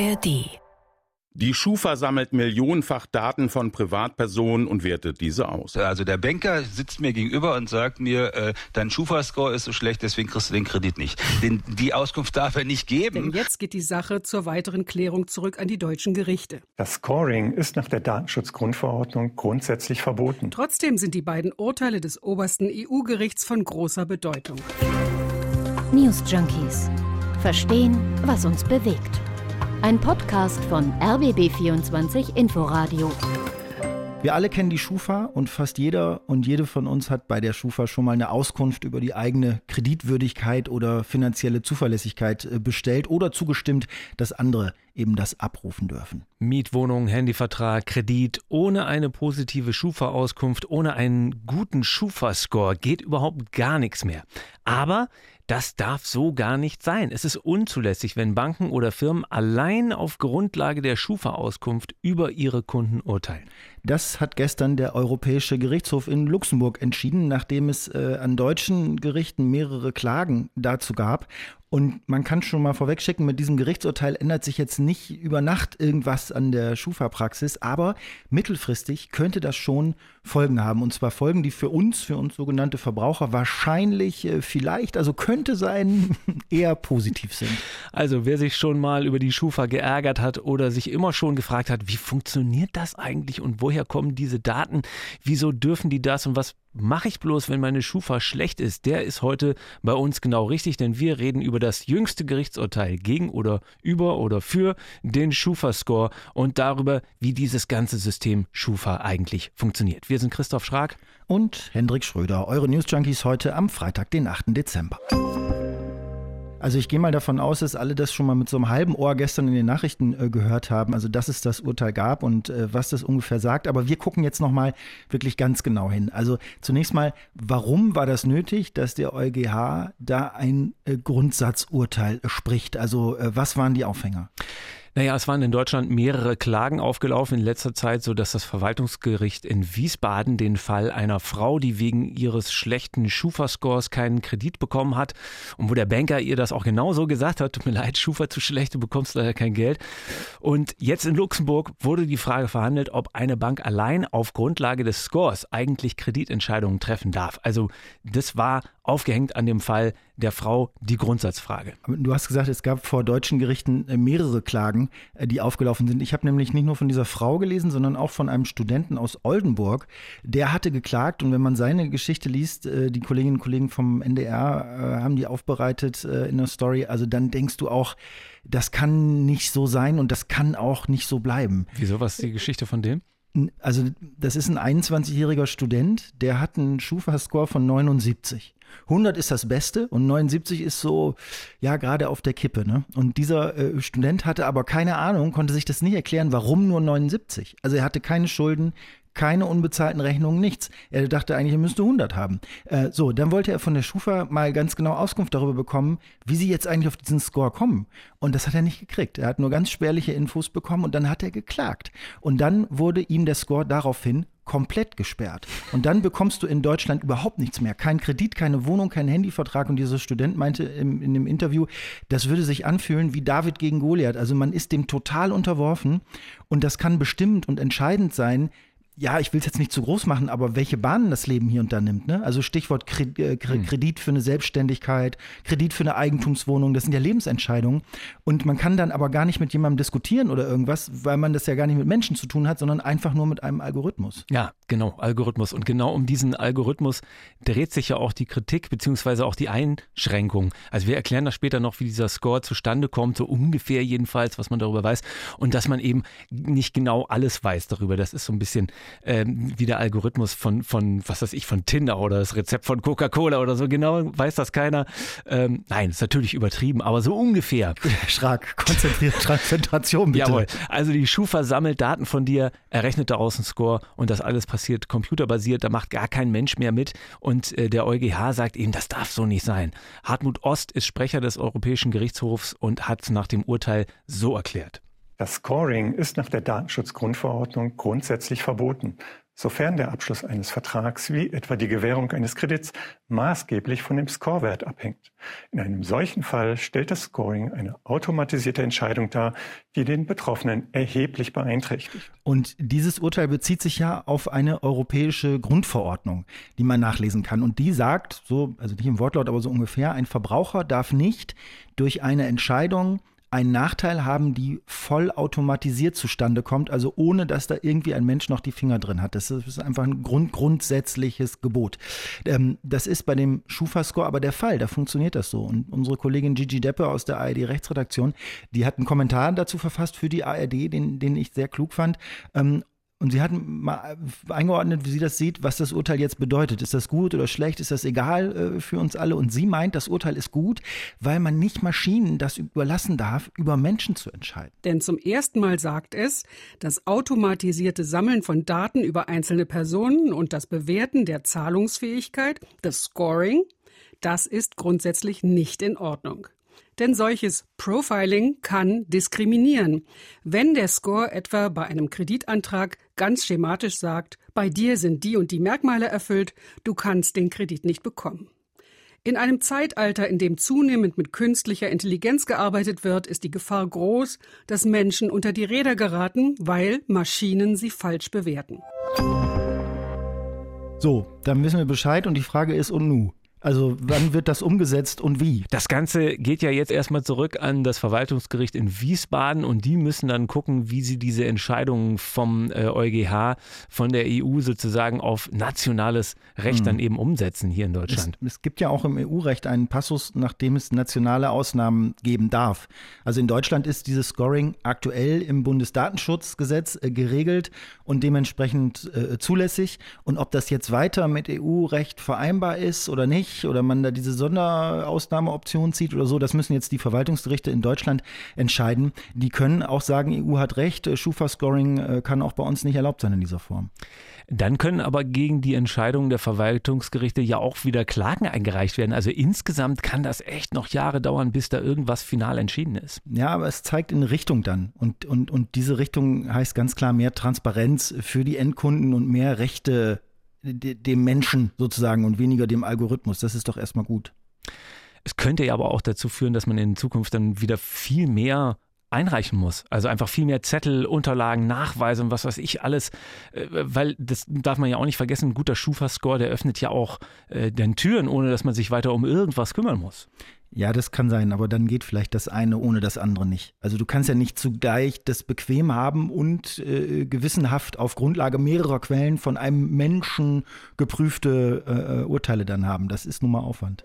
ARD die Schufa sammelt millionenfach Daten von Privatpersonen und wertet diese aus. Also der Banker sitzt mir gegenüber und sagt mir, äh, dein Schufa-Score ist so schlecht, deswegen kriegst du den Kredit nicht. Den, die Auskunft darf er nicht geben. Denn jetzt geht die Sache zur weiteren Klärung zurück an die deutschen Gerichte. Das Scoring ist nach der Datenschutzgrundverordnung grundsätzlich verboten. Trotzdem sind die beiden Urteile des obersten EU-Gerichts von großer Bedeutung. News Junkies. Verstehen, was uns bewegt. Ein Podcast von RBB24 Inforadio. Wir alle kennen die Schufa und fast jeder und jede von uns hat bei der Schufa schon mal eine Auskunft über die eigene Kreditwürdigkeit oder finanzielle Zuverlässigkeit äh, bestellt oder zugestimmt, dass andere eben das abrufen dürfen. Mietwohnung, Handyvertrag, Kredit, ohne eine positive Schufa-Auskunft, ohne einen guten Schufa-Score geht überhaupt gar nichts mehr. Aber das darf so gar nicht sein. Es ist unzulässig, wenn Banken oder Firmen allein auf Grundlage der Schufa-Auskunft über ihre Kunden urteilen. Das hat gestern der Europäische Gerichtshof in Luxemburg entschieden, nachdem es äh, an deutschen Gerichten mehrere Klagen dazu gab. Und man kann schon mal vorwegschicken, mit diesem Gerichtsurteil ändert sich jetzt nicht über Nacht irgendwas an der Schufa-Praxis, aber mittelfristig könnte das schon Folgen haben. Und zwar Folgen, die für uns, für uns sogenannte Verbraucher, wahrscheinlich, äh, vielleicht, also könnte sein, eher positiv sind. Also wer sich schon mal über die Schufa geärgert hat oder sich immer schon gefragt hat, wie funktioniert das eigentlich und woher kommen diese Daten, wieso dürfen die das und was mache ich bloß, wenn meine Schufa schlecht ist, der ist heute bei uns genau richtig, denn wir reden über das jüngste Gerichtsurteil gegen oder über oder für den Schufa-Score und darüber, wie dieses ganze System Schufa eigentlich funktioniert. Wir sind Christoph Schrag und Hendrik Schröder, eure News Junkies heute am Freitag, den 8. Dezember. Also ich gehe mal davon aus, dass alle das schon mal mit so einem halben Ohr gestern in den Nachrichten äh, gehört haben, also dass es das Urteil gab und äh, was das ungefähr sagt. Aber wir gucken jetzt noch mal wirklich ganz genau hin. Also zunächst mal, warum war das nötig, dass der EuGH da ein äh, Grundsatzurteil spricht? Also äh, was waren die Aufhänger? Naja, es waren in Deutschland mehrere Klagen aufgelaufen in letzter Zeit, so dass das Verwaltungsgericht in Wiesbaden den Fall einer Frau, die wegen ihres schlechten Schufa-Scores keinen Kredit bekommen hat und wo der Banker ihr das auch genauso gesagt hat, tut mir leid, Schufa zu schlecht, du bekommst leider kein Geld. Und jetzt in Luxemburg wurde die Frage verhandelt, ob eine Bank allein auf Grundlage des Scores eigentlich Kreditentscheidungen treffen darf. Also das war aufgehängt an dem Fall der Frau die Grundsatzfrage. Du hast gesagt, es gab vor deutschen Gerichten äh, mehrere Klagen, äh, die aufgelaufen sind. Ich habe nämlich nicht nur von dieser Frau gelesen, sondern auch von einem Studenten aus Oldenburg. Der hatte geklagt und wenn man seine Geschichte liest, äh, die Kolleginnen und Kollegen vom NDR haben die aufbereitet in der Story, also dann denkst du auch, das kann nicht so sein und das kann auch nicht so bleiben. Wieso, was ist die Geschichte von dem? Also das ist ein 21-jähriger Student, der hat einen Schufa-Score von 79. 100 ist das Beste und 79 ist so, ja, gerade auf der Kippe. Ne? Und dieser äh, Student hatte aber keine Ahnung, konnte sich das nicht erklären, warum nur 79. Also er hatte keine Schulden, keine unbezahlten Rechnungen, nichts. Er dachte eigentlich, er müsste 100 haben. Äh, so, dann wollte er von der Schufa mal ganz genau Auskunft darüber bekommen, wie sie jetzt eigentlich auf diesen Score kommen. Und das hat er nicht gekriegt. Er hat nur ganz spärliche Infos bekommen und dann hat er geklagt. Und dann wurde ihm der Score daraufhin komplett gesperrt. Und dann bekommst du in Deutschland überhaupt nichts mehr. Kein Kredit, keine Wohnung, kein Handyvertrag. Und dieser Student meinte im, in dem Interview, das würde sich anfühlen wie David gegen Goliath. Also man ist dem total unterworfen. Und das kann bestimmt und entscheidend sein, ja, ich will es jetzt nicht zu groß machen, aber welche Bahnen das Leben hier und da nimmt. Ne? Also Stichwort äh, hm. Kredit für eine Selbstständigkeit, Kredit für eine Eigentumswohnung, das sind ja Lebensentscheidungen. Und man kann dann aber gar nicht mit jemandem diskutieren oder irgendwas, weil man das ja gar nicht mit Menschen zu tun hat, sondern einfach nur mit einem Algorithmus. Ja, genau, Algorithmus. Und genau um diesen Algorithmus dreht sich ja auch die Kritik beziehungsweise auch die Einschränkung. Also wir erklären das später noch, wie dieser Score zustande kommt, so ungefähr jedenfalls, was man darüber weiß. Und dass man eben nicht genau alles weiß darüber. Das ist so ein bisschen ähm, wie der Algorithmus von, von, was weiß ich, von Tinder oder das Rezept von Coca-Cola oder so. Genau weiß das keiner. Ähm, nein, ist natürlich übertrieben, aber so ungefähr. Schrak, konzentriert, Konzentration bitte. Jawohl. Also die Schufa sammelt Daten von dir, errechnet daraus einen Score und das alles passiert computerbasiert, da macht gar kein Mensch mehr mit und äh, der EuGH sagt eben, das darf so nicht sein. Hartmut Ost ist Sprecher des Europäischen Gerichtshofs und hat nach dem Urteil so erklärt. Das Scoring ist nach der Datenschutzgrundverordnung grundsätzlich verboten. sofern der Abschluss eines Vertrags wie etwa die Gewährung eines Kredits maßgeblich von dem Scorewert abhängt. In einem solchen Fall stellt das Scoring eine automatisierte Entscheidung dar, die den Betroffenen erheblich beeinträchtigt. Und dieses Urteil bezieht sich ja auf eine europäische Grundverordnung, die man nachlesen kann. Und die sagt, so, also nicht im Wortlaut, aber so ungefähr, ein Verbraucher darf nicht durch eine Entscheidung einen Nachteil haben, die voll automatisiert zustande kommt, also ohne dass da irgendwie ein Mensch noch die Finger drin hat. Das ist einfach ein Grund, grundsätzliches Gebot. Ähm, das ist bei dem Schufa-Score aber der Fall, da funktioniert das so. Und unsere Kollegin Gigi Deppe aus der ARD-Rechtsredaktion, die hat einen Kommentar dazu verfasst für die ARD, den, den ich sehr klug fand. Ähm, und sie hat mal eingeordnet, wie sie das sieht, was das Urteil jetzt bedeutet. Ist das gut oder schlecht? Ist das egal äh, für uns alle? Und sie meint, das Urteil ist gut, weil man nicht Maschinen das überlassen darf, über Menschen zu entscheiden. Denn zum ersten Mal sagt es, das automatisierte Sammeln von Daten über einzelne Personen und das Bewerten der Zahlungsfähigkeit, das Scoring, das ist grundsätzlich nicht in Ordnung. Denn solches Profiling kann diskriminieren. Wenn der Score etwa bei einem Kreditantrag ganz schematisch sagt, bei dir sind die und die Merkmale erfüllt, du kannst den Kredit nicht bekommen. In einem Zeitalter, in dem zunehmend mit künstlicher Intelligenz gearbeitet wird, ist die Gefahr groß, dass Menschen unter die Räder geraten, weil Maschinen sie falsch bewerten. So, dann wissen wir Bescheid und die Frage ist, und nu? Also wann wird das umgesetzt und wie? Das Ganze geht ja jetzt erstmal zurück an das Verwaltungsgericht in Wiesbaden und die müssen dann gucken, wie sie diese Entscheidungen vom äh, EuGH, von der EU sozusagen auf nationales Recht mhm. dann eben umsetzen hier in Deutschland. Es, es gibt ja auch im EU-Recht einen Passus, nachdem es nationale Ausnahmen geben darf. Also in Deutschland ist dieses Scoring aktuell im Bundesdatenschutzgesetz äh, geregelt und dementsprechend äh, zulässig. Und ob das jetzt weiter mit EU-Recht vereinbar ist oder nicht, nicht oder man da diese Sonderausnahmeoption zieht oder so, das müssen jetzt die Verwaltungsgerichte in Deutschland entscheiden. Die können auch sagen, EU hat recht, äh, Schufa-Scoring äh, kann auch bei uns nicht erlaubt sein in dieser Form. Dann können aber gegen die Entscheidung der Verwaltungsgerichte ja auch wieder Klagen eingereicht werden. Also insgesamt kann das echt noch Jahre dauern, bis da irgendwas final entschieden ist. Ja, aber es zeigt in Richtung dann. Und, und, und diese Richtung heißt ganz klar mehr Transparenz für die Endkunden und mehr Rechte dem Menschen sozusagen und weniger dem Algorithmus. Das ist doch erstmal gut. Es könnte ja aber auch dazu führen, dass man in Zukunft dann wieder viel mehr einreichen muss. Also einfach viel mehr Zettel, Unterlagen, Nachweise und was weiß ich alles. Äh, weil das darf man ja auch nicht vergessen, ein guter Schufa-Score, der öffnet ja auch äh, den Türen, ohne dass man sich weiter um irgendwas kümmern muss. Ja, das kann sein, aber dann geht vielleicht das eine ohne das andere nicht. Also du kannst ja nicht zugleich das bequem haben und äh, gewissenhaft auf Grundlage mehrerer Quellen von einem Menschen geprüfte äh, Urteile dann haben. Das ist nun mal Aufwand.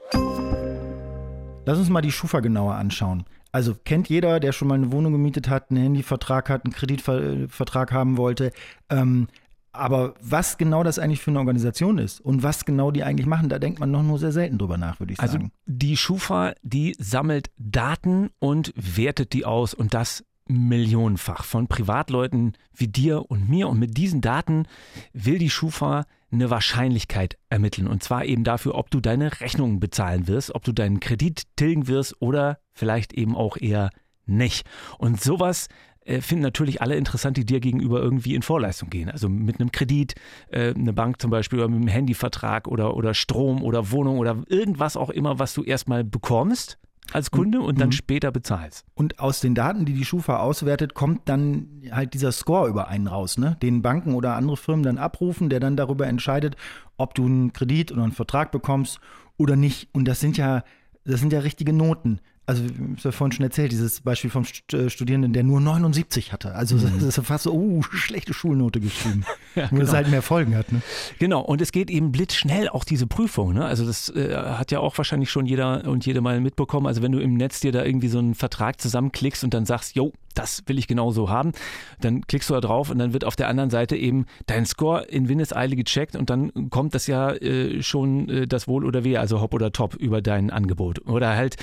Lass uns mal die Schufa genauer anschauen. Also kennt jeder, der schon mal eine Wohnung gemietet hat, einen Handyvertrag hat, einen Kreditvertrag haben wollte. Ähm, aber was genau das eigentlich für eine Organisation ist und was genau die eigentlich machen, da denkt man noch nur sehr selten drüber nach, würde ich also sagen. Also die Schufa, die sammelt Daten und wertet die aus und das millionenfach von Privatleuten wie dir und mir. Und mit diesen Daten will die Schufa eine Wahrscheinlichkeit ermitteln. Und zwar eben dafür, ob du deine Rechnungen bezahlen wirst, ob du deinen Kredit tilgen wirst oder vielleicht eben auch eher nicht. Und sowas äh, finden natürlich alle interessant, die dir gegenüber irgendwie in Vorleistung gehen. Also mit einem Kredit, äh, eine Bank zum Beispiel, oder mit einem Handyvertrag oder, oder Strom oder Wohnung oder irgendwas auch immer, was du erstmal bekommst als Kunde und, und dann mhm. später bezahlst. Und aus den Daten, die die Schufa auswertet, kommt dann halt dieser Score über einen raus, ne? den Banken oder andere Firmen dann abrufen, der dann darüber entscheidet, ob du einen Kredit oder einen Vertrag bekommst oder nicht. Und das sind ja, das sind ja richtige Noten also ich habe ja vorhin schon erzählt, dieses Beispiel vom äh, Studierenden, der nur 79 hatte. Also mhm. das ist fast so, oh, schlechte Schulnote geschrieben. ja, nur genau. dass es halt mehr Folgen hat. Ne? Genau, und es geht eben blitzschnell auch diese Prüfung. Ne? Also das äh, hat ja auch wahrscheinlich schon jeder und jede mal mitbekommen. Also wenn du im Netz dir da irgendwie so einen Vertrag zusammenklickst und dann sagst, jo, das will ich genauso haben. Dann klickst du da drauf und dann wird auf der anderen Seite eben dein Score in Windeseile gecheckt und dann kommt das ja äh, schon äh, das Wohl oder Wehe, also Hop oder Top über dein Angebot. Oder halt,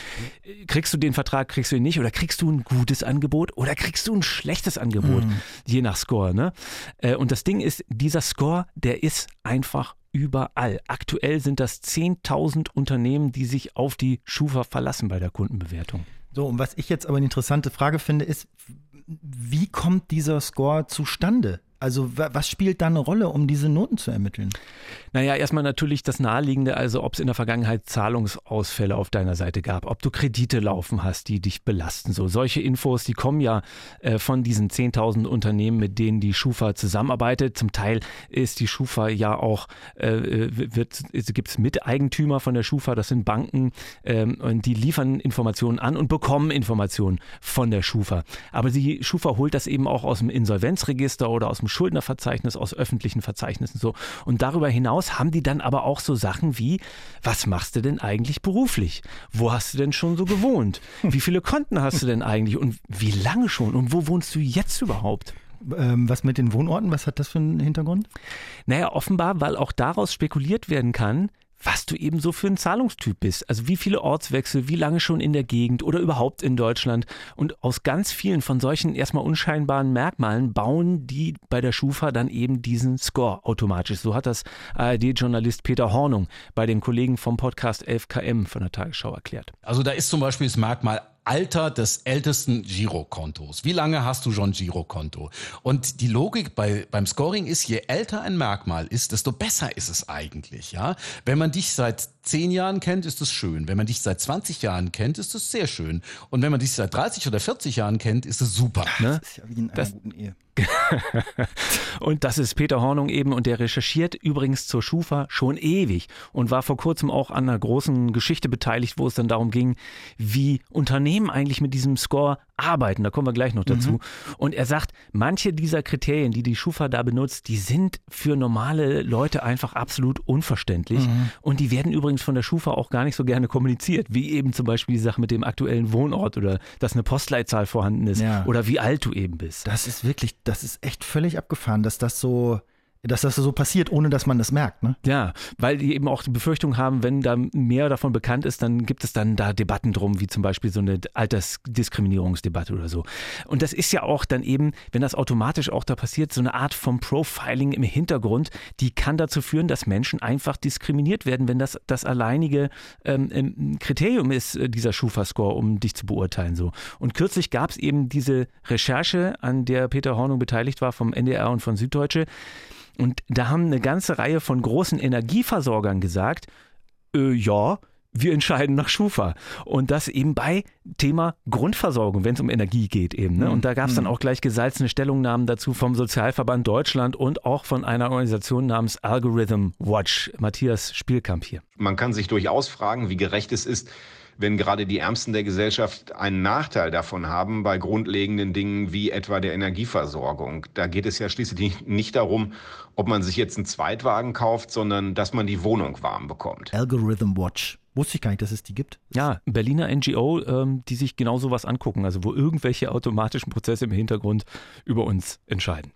äh, kriegst du den Vertrag, kriegst du ihn nicht oder kriegst du ein gutes Angebot oder kriegst du ein schlechtes Angebot, mhm. je nach Score. Ne? Äh, und das Ding ist, dieser Score, der ist einfach überall. Aktuell sind das 10.000 Unternehmen, die sich auf die Schufa verlassen bei der Kundenbewertung. So, und was ich jetzt aber eine interessante Frage finde, ist, wie kommt dieser Score zustande? Also was spielt da eine Rolle, um diese Noten zu ermitteln? Naja, erstmal natürlich das Naheliegende, also ob es in der Vergangenheit Zahlungsausfälle auf deiner Seite gab, ob du Kredite laufen hast, die dich belasten. So solche Infos, die kommen ja äh, von diesen 10.000 Unternehmen, mit denen die Schufa zusammenarbeitet. Zum Teil ist die Schufa ja auch, äh, gibt es Miteigentümer von der Schufa, das sind Banken, ähm, und die liefern Informationen an und bekommen Informationen von der Schufa. Aber die Schufa holt das eben auch aus dem Insolvenzregister oder aus dem Schuldnerverzeichnis, aus öffentlichen Verzeichnissen so. Und darüber hinaus haben die dann aber auch so Sachen wie, was machst du denn eigentlich beruflich? Wo hast du denn schon so gewohnt? Wie viele Konten hast du denn eigentlich und wie lange schon? Und wo wohnst du jetzt überhaupt? Ähm, was mit den Wohnorten, was hat das für einen Hintergrund? Naja, offenbar, weil auch daraus spekuliert werden kann, was du eben so für ein Zahlungstyp bist. Also wie viele Ortswechsel, wie lange schon in der Gegend oder überhaupt in Deutschland. Und aus ganz vielen von solchen erstmal unscheinbaren Merkmalen bauen die bei der Schufa dann eben diesen Score automatisch. So hat das ARD-Journalist Peter Hornung bei den Kollegen vom Podcast 11KM von der Tagesschau erklärt. Also da ist zum Beispiel das Merkmal Alter des ältesten Girokontos. Wie lange hast du schon Girokonto? Und die Logik bei, beim Scoring ist, je älter ein Merkmal ist, desto besser ist es eigentlich, ja. Wenn man dich seit zehn Jahren kennt, ist es schön. Wenn man dich seit 20 Jahren kennt, ist es sehr schön. Und wenn man dich seit 30 oder 40 Jahren kennt, ist es super. Ne? Das ist ja wie in einer das, guten Ehe. und das ist Peter Hornung eben und der recherchiert übrigens zur Schufa schon ewig und war vor kurzem auch an einer großen Geschichte beteiligt, wo es dann darum ging, wie Unternehmen eigentlich mit diesem Score arbeiten. Da kommen wir gleich noch dazu. Mhm. Und er sagt, manche dieser Kriterien, die die Schufa da benutzt, die sind für normale Leute einfach absolut unverständlich. Mhm. Und die werden übrigens von der Schufa auch gar nicht so gerne kommuniziert, wie eben zum Beispiel die Sache mit dem aktuellen Wohnort oder dass eine Postleitzahl vorhanden ist ja. oder wie alt du eben bist. Das ist wirklich, das ist echt völlig abgefahren, dass das so dass das so passiert, ohne dass man das merkt. Ne? Ja, weil die eben auch die Befürchtung haben, wenn da mehr davon bekannt ist, dann gibt es dann da Debatten drum, wie zum Beispiel so eine Altersdiskriminierungsdebatte oder so. Und das ist ja auch dann eben, wenn das automatisch auch da passiert, so eine Art vom Profiling im Hintergrund, die kann dazu führen, dass Menschen einfach diskriminiert werden, wenn das das alleinige ähm, Kriterium ist, äh, dieser Schufa-Score, um dich zu beurteilen. So. Und kürzlich gab es eben diese Recherche, an der Peter Hornung beteiligt war vom NDR und von Süddeutsche. Und da haben eine ganze Reihe von großen Energieversorgern gesagt, äh, ja, wir entscheiden nach Schufa. Und das eben bei Thema Grundversorgung, wenn es um Energie geht eben. Ne? Und da gab es dann mhm. auch gleich gesalzene Stellungnahmen dazu vom Sozialverband Deutschland und auch von einer Organisation namens Algorithm Watch. Matthias Spielkamp hier. Man kann sich durchaus fragen, wie gerecht es ist, wenn gerade die Ärmsten der Gesellschaft einen Nachteil davon haben bei grundlegenden Dingen wie etwa der Energieversorgung. Da geht es ja schließlich nicht darum, ob man sich jetzt einen Zweitwagen kauft, sondern dass man die Wohnung warm bekommt. Algorithm Watch. Wusste ich gar nicht, dass es die gibt. Ja, Berliner NGO, ähm, die sich genau sowas angucken, also wo irgendwelche automatischen Prozesse im Hintergrund über uns entscheiden.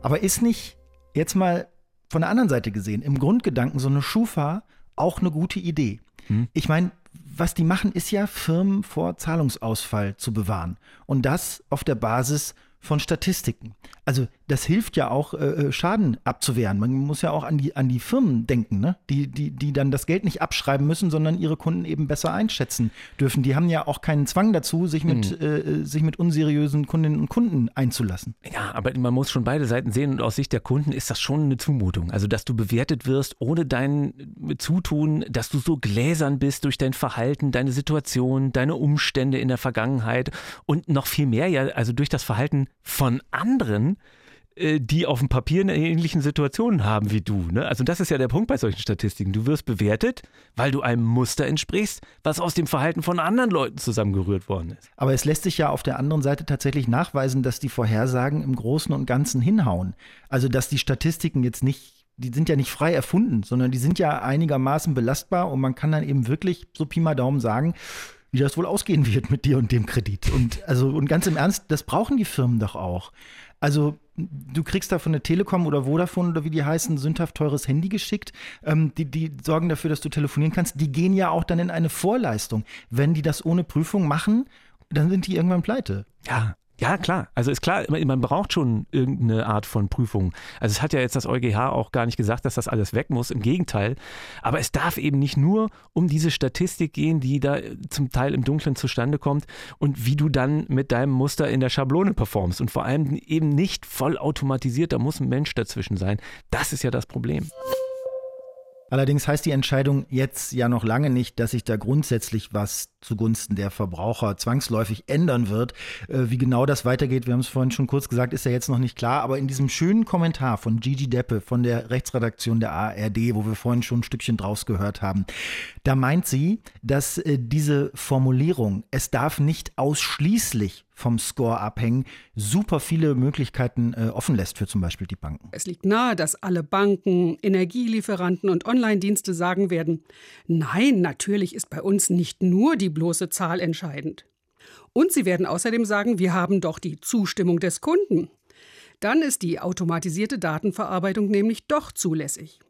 Aber ist nicht jetzt mal von der anderen Seite gesehen, im Grundgedanken so eine Schufa auch eine gute Idee. Hm. Ich meine, was die machen, ist ja Firmen vor Zahlungsausfall zu bewahren. Und das auf der Basis von Statistiken. Also das hilft ja auch, äh, äh, Schaden abzuwehren. Man muss ja auch an die, an die Firmen denken, ne? die, die, die dann das Geld nicht abschreiben müssen, sondern ihre Kunden eben besser einschätzen dürfen. Die haben ja auch keinen Zwang dazu, sich mit, mhm. äh, sich mit unseriösen Kundinnen und Kunden einzulassen. Ja, aber man muss schon beide Seiten sehen und aus Sicht der Kunden ist das schon eine Zumutung. Also, dass du bewertet wirst ohne dein Zutun, dass du so gläsern bist durch dein Verhalten, deine Situation, deine Umstände in der Vergangenheit und noch viel mehr ja, also durch das Verhalten von anderen, äh, die auf dem Papier eine ähnlichen Situationen haben wie du. Ne? Also das ist ja der Punkt bei solchen Statistiken. Du wirst bewertet, weil du einem Muster entsprichst, was aus dem Verhalten von anderen Leuten zusammengerührt worden ist. Aber es lässt sich ja auf der anderen Seite tatsächlich nachweisen, dass die Vorhersagen im Großen und Ganzen hinhauen. Also dass die Statistiken jetzt nicht die sind ja nicht frei erfunden, sondern die sind ja einigermaßen belastbar und man kann dann eben wirklich so Pi mal Daumen sagen, wie das wohl ausgehen wird mit dir und dem Kredit. Und also und ganz im Ernst, das brauchen die Firmen doch auch. Also du kriegst da von der Telekom oder Vodafone oder wie die heißen, sündhaft teures Handy geschickt. Ähm, die, die sorgen dafür, dass du telefonieren kannst. Die gehen ja auch dann in eine Vorleistung. Wenn die das ohne Prüfung machen, dann sind die irgendwann pleite. Ja, Ja, klar. Also ist klar, man braucht schon irgendeine Art von Prüfung. Also es hat ja jetzt das EuGH auch gar nicht gesagt, dass das alles weg muss. Im Gegenteil. Aber es darf eben nicht nur um diese Statistik gehen, die da zum Teil im Dunkeln zustande kommt und wie du dann mit deinem Muster in der Schablone performst. Und vor allem eben nicht vollautomatisiert, da muss ein Mensch dazwischen sein. Das ist ja das Problem. Allerdings heißt die Entscheidung jetzt ja noch lange nicht, dass sich da grundsätzlich was zugunsten der Verbraucher zwangsläufig ändern wird. Äh, wie genau das weitergeht, wir haben es vorhin schon kurz gesagt, ist ja jetzt noch nicht klar. Aber in diesem schönen Kommentar von Gigi Deppe von der Rechtsredaktion der ARD, wo wir vorhin schon ein Stückchen draus gehört haben, da meint sie, dass äh, diese Formulierung, es darf nicht ausschließlich vom Score abhängen, super viele Möglichkeiten äh, offen lässt für zum Beispiel die Banken. Es liegt nahe, dass alle Banken, Energielieferanten und Online-Dienste sagen werden, nein, natürlich ist bei uns nicht nur die bloße Zahl entscheidend. Und sie werden außerdem sagen, wir haben doch die Zustimmung des Kunden. Dann ist die automatisierte Datenverarbeitung nämlich doch zulässig.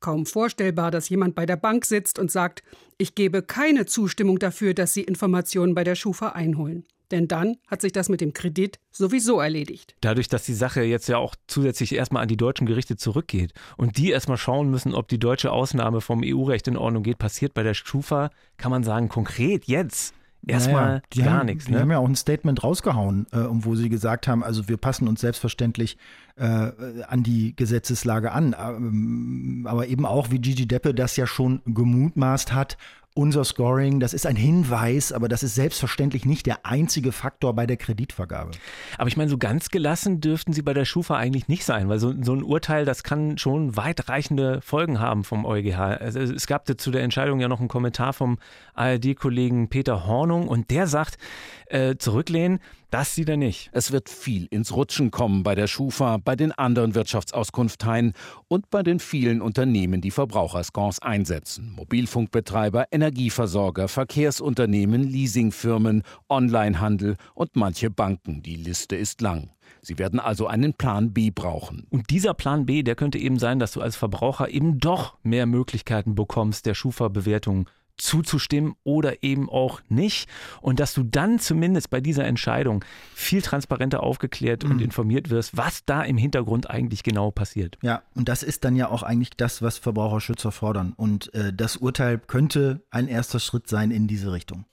Kaum vorstellbar, dass jemand bei der Bank sitzt und sagt, ich gebe keine Zustimmung dafür, dass Sie Informationen bei der Schufa einholen. Denn dann hat sich das mit dem Kredit sowieso erledigt. Dadurch, dass die Sache jetzt ja auch zusätzlich erstmal an die deutschen Gerichte zurückgeht und die erstmal schauen müssen, ob die deutsche Ausnahme vom EU-Recht in Ordnung geht, passiert bei der Schufa, kann man sagen, konkret jetzt erstmal naja, gar haben, nichts. Die ne? haben ja auch ein Statement rausgehauen, äh, wo sie gesagt haben, also wir passen uns selbstverständlich äh, an die Gesetzeslage an. Ähm, aber eben auch, wie Gigi Deppe das ja schon gemutmaßt hat, unser Scoring, das ist ein Hinweis, aber das ist selbstverständlich nicht der einzige Faktor bei der Kreditvergabe. Aber ich meine, so ganz gelassen dürften Sie bei der Schufa eigentlich nicht sein, weil so, so ein Urteil, das kann schon weitreichende Folgen haben vom EuGH. Also es gab zu der Entscheidung ja noch einen Kommentar vom ARD-Kollegen Peter Hornung und der sagt, äh, zurücklehnen, das sieht er nicht. Es wird viel ins Rutschen kommen bei der Schufa, bei den anderen Wirtschaftsauskunfteien und bei den vielen Unternehmen, die Verbraucherscores einsetzen. Mobilfunkbetreiber, Energieversorger, Verkehrsunternehmen, Leasingfirmen, Onlinehandel und manche Banken. Die Liste ist lang. Sie werden also einen Plan B brauchen. Und dieser Plan B, der könnte eben sein, dass du als Verbraucher eben doch mehr Möglichkeiten bekommst, der Schufa-Bewertung zuzustimmen oder eben auch nicht. Und dass du dann zumindest bei dieser Entscheidung viel transparenter aufgeklärt mhm. und informiert wirst, was da im Hintergrund eigentlich genau passiert. Ja, und das ist dann ja auch eigentlich das, was Verbraucherschützer fordern. Und äh, das Urteil könnte ein erster Schritt sein in diese Richtung.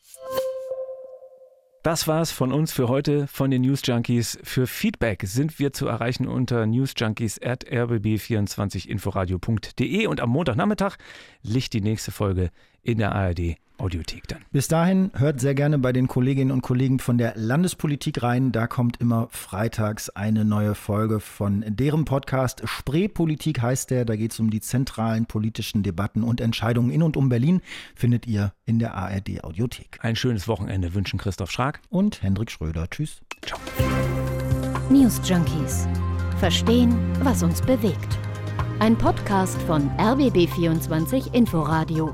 Das war's von uns für heute von den News Junkies. Für Feedback sind wir zu erreichen unter newsjunkies@rbb24inforadio.de und am Montagnachmittag liegt die nächste Folge in der ARD Audiothek dann. Bis dahin hört sehr gerne bei den Kolleginnen und Kollegen von der Landespolitik rein. Da kommt immer freitags eine neue Folge von deren Podcast. Spreepolitik heißt der. Da geht es um die zentralen politischen Debatten und Entscheidungen in und um Berlin. Findet ihr in der ARD Audiothek. Ein schönes Wochenende wünschen Christoph Schrag und Hendrik Schröder. Tschüss. Ciao. News Junkies. Verstehen, was uns bewegt. Ein Podcast von RBB24 Inforadio.